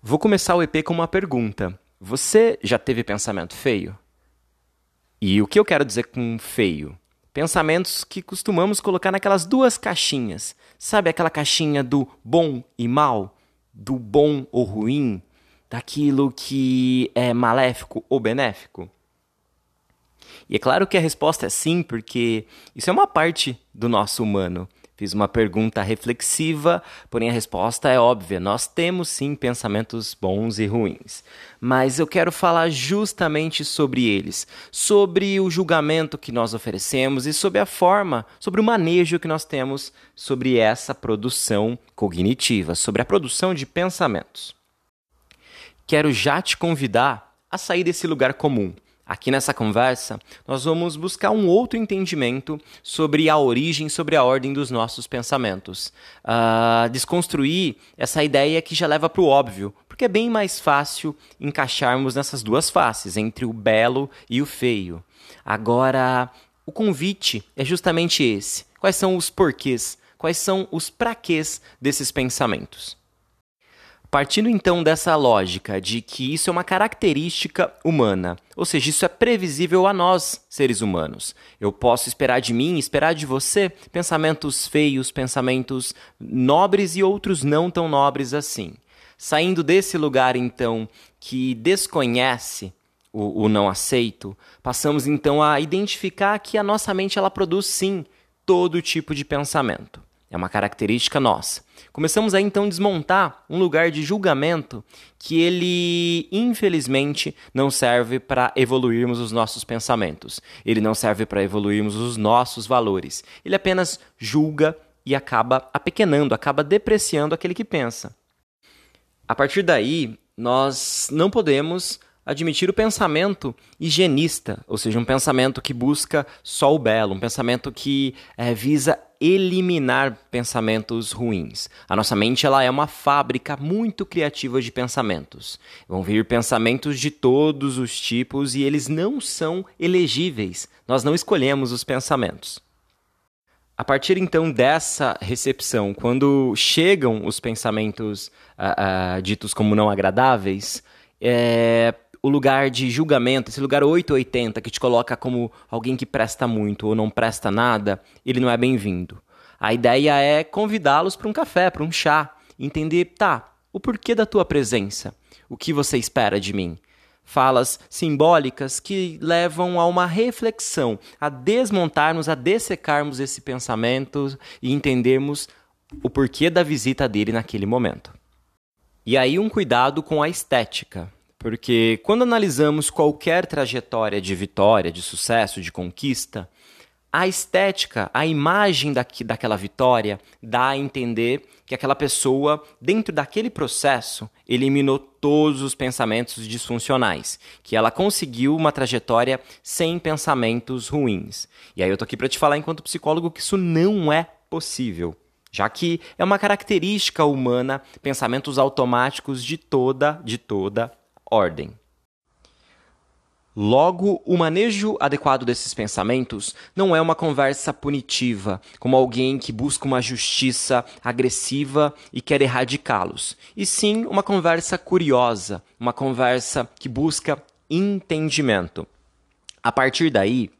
Vou começar o EP com uma pergunta. Você já teve pensamento feio? E o que eu quero dizer com feio? Pensamentos que costumamos colocar naquelas duas caixinhas. Sabe aquela caixinha do bom e mal? Do bom ou ruim? Daquilo que é maléfico ou benéfico? E é claro que a resposta é sim, porque isso é uma parte do nosso humano. Fiz uma pergunta reflexiva, porém a resposta é óbvia. Nós temos sim pensamentos bons e ruins. Mas eu quero falar justamente sobre eles, sobre o julgamento que nós oferecemos e sobre a forma, sobre o manejo que nós temos sobre essa produção cognitiva, sobre a produção de pensamentos. Quero já te convidar a sair desse lugar comum Aqui nessa conversa, nós vamos buscar um outro entendimento sobre a origem, sobre a ordem dos nossos pensamentos. Uh, desconstruir essa ideia que já leva para o óbvio, porque é bem mais fácil encaixarmos nessas duas faces, entre o belo e o feio. Agora, o convite é justamente esse. Quais são os porquês? Quais são os praquês desses pensamentos? Partindo então dessa lógica de que isso é uma característica humana, ou seja, isso é previsível a nós, seres humanos. Eu posso esperar de mim, esperar de você pensamentos feios, pensamentos nobres e outros não tão nobres assim. Saindo desse lugar então que desconhece o, o não aceito, passamos então a identificar que a nossa mente ela produz sim todo tipo de pensamento. É uma característica nossa. Começamos a então desmontar um lugar de julgamento que ele, infelizmente, não serve para evoluirmos os nossos pensamentos. Ele não serve para evoluirmos os nossos valores. Ele apenas julga e acaba apequenando, acaba depreciando aquele que pensa. A partir daí, nós não podemos admitir o pensamento higienista, ou seja, um pensamento que busca só o belo, um pensamento que é, visa eliminar pensamentos ruins. A nossa mente ela é uma fábrica muito criativa de pensamentos. Vão vir pensamentos de todos os tipos e eles não são elegíveis. Nós não escolhemos os pensamentos. A partir então dessa recepção, quando chegam os pensamentos uh, uh, ditos como não agradáveis, é, o lugar de julgamento, esse lugar 880 que te coloca como alguém que presta muito ou não presta nada, ele não é bem-vindo. A ideia é convidá-los para um café, para um chá, entender, tá, o porquê da tua presença, o que você espera de mim. Falas simbólicas que levam a uma reflexão, a desmontarmos, a dessecarmos esse pensamento e entendermos o porquê da visita dele naquele momento. E aí um cuidado com a estética. Porque quando analisamos qualquer trajetória de vitória, de sucesso, de conquista, a estética, a imagem daqui, daquela vitória dá a entender que aquela pessoa, dentro daquele processo, eliminou todos os pensamentos disfuncionais, que ela conseguiu uma trajetória sem pensamentos ruins. E aí eu tô aqui para te falar enquanto psicólogo que isso não é possível, já que é uma característica humana pensamentos automáticos de toda, de toda ordem. Logo, o manejo adequado desses pensamentos não é uma conversa punitiva, como alguém que busca uma justiça agressiva e quer erradicá-los, e sim uma conversa curiosa, uma conversa que busca entendimento. A partir daí,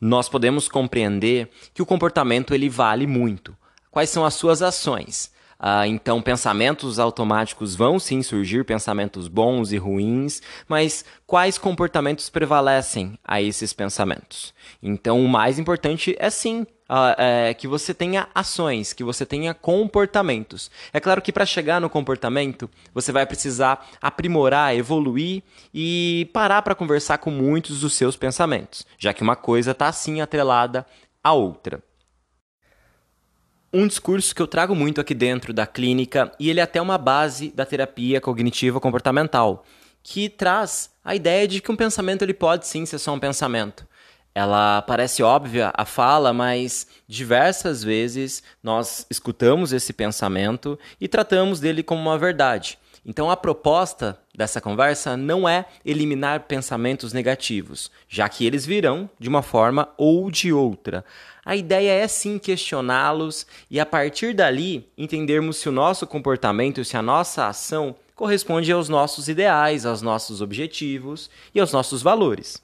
nós podemos compreender que o comportamento ele vale muito. Quais são as suas ações? Ah, então, pensamentos automáticos vão sim surgir, pensamentos bons e ruins, mas quais comportamentos prevalecem a esses pensamentos? Então, o mais importante é sim Uh, é, que você tenha ações, que você tenha comportamentos. É claro que para chegar no comportamento, você vai precisar aprimorar, evoluir e parar para conversar com muitos dos seus pensamentos, já que uma coisa está assim atrelada à outra um discurso que eu trago muito aqui dentro da clínica e ele é até uma base da terapia cognitiva comportamental, que traz a ideia de que um pensamento ele pode sim ser só um pensamento. Ela parece óbvia a fala, mas diversas vezes nós escutamos esse pensamento e tratamos dele como uma verdade. Então a proposta dessa conversa não é eliminar pensamentos negativos, já que eles virão de uma forma ou de outra. A ideia é sim questioná-los e a partir dali entendermos se o nosso comportamento, se a nossa ação corresponde aos nossos ideais, aos nossos objetivos e aos nossos valores.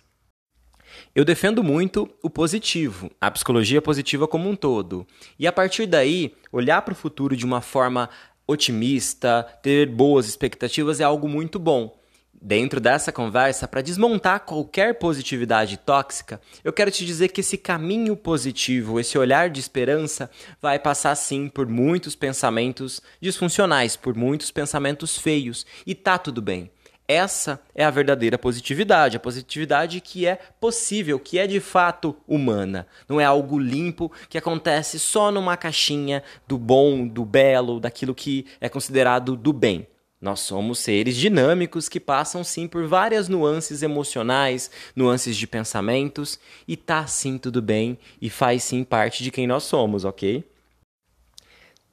Eu defendo muito o positivo, a psicologia positiva como um todo. E a partir daí, olhar para o futuro de uma forma otimista, ter boas expectativas é algo muito bom. Dentro dessa conversa, para desmontar qualquer positividade tóxica, eu quero te dizer que esse caminho positivo, esse olhar de esperança, vai passar sim por muitos pensamentos disfuncionais, por muitos pensamentos feios, e tá tudo bem. Essa é a verdadeira positividade, a positividade que é possível, que é de fato humana. Não é algo limpo que acontece só numa caixinha do bom, do belo, daquilo que é considerado do bem. Nós somos seres dinâmicos que passam sim por várias nuances emocionais, nuances de pensamentos, e tá sim tudo bem e faz sim parte de quem nós somos, ok?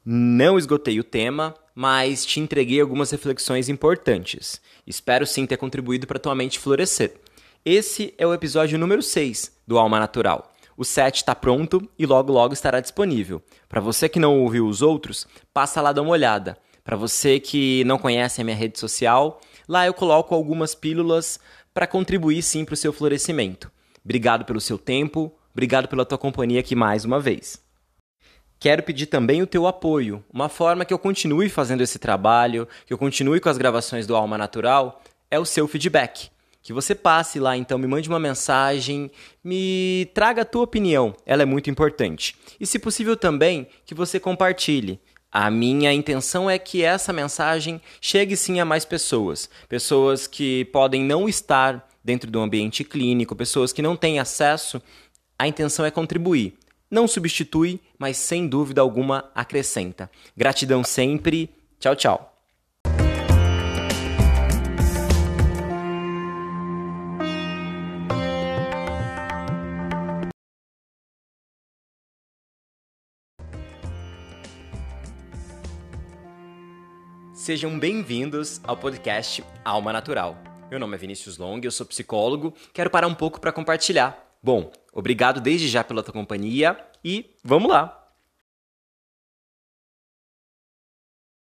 Não esgotei o tema, mas te entreguei algumas reflexões importantes. Espero sim ter contribuído para tua mente florescer. Esse é o episódio número 6 do Alma Natural. O 7 está pronto e logo logo estará disponível. Para você que não ouviu os outros, passa lá dar uma olhada. Para você que não conhece a minha rede social, lá eu coloco algumas pílulas para contribuir sim para o seu florescimento. Obrigado pelo seu tempo, obrigado pela tua companhia aqui mais uma vez. Quero pedir também o teu apoio, uma forma que eu continue fazendo esse trabalho, que eu continue com as gravações do Alma Natural, é o seu feedback. Que você passe lá, então, me mande uma mensagem, me traga a tua opinião, ela é muito importante. E, se possível, também que você compartilhe. A minha intenção é que essa mensagem chegue sim a mais pessoas, pessoas que podem não estar dentro do ambiente clínico, pessoas que não têm acesso. A intenção é contribuir. Não substitui, mas sem dúvida alguma acrescenta. Gratidão sempre. Tchau, tchau. Sejam bem-vindos ao podcast Alma Natural. Meu nome é Vinícius Long, eu sou psicólogo. Quero parar um pouco para compartilhar. Bom, obrigado desde já pela tua companhia e vamos lá!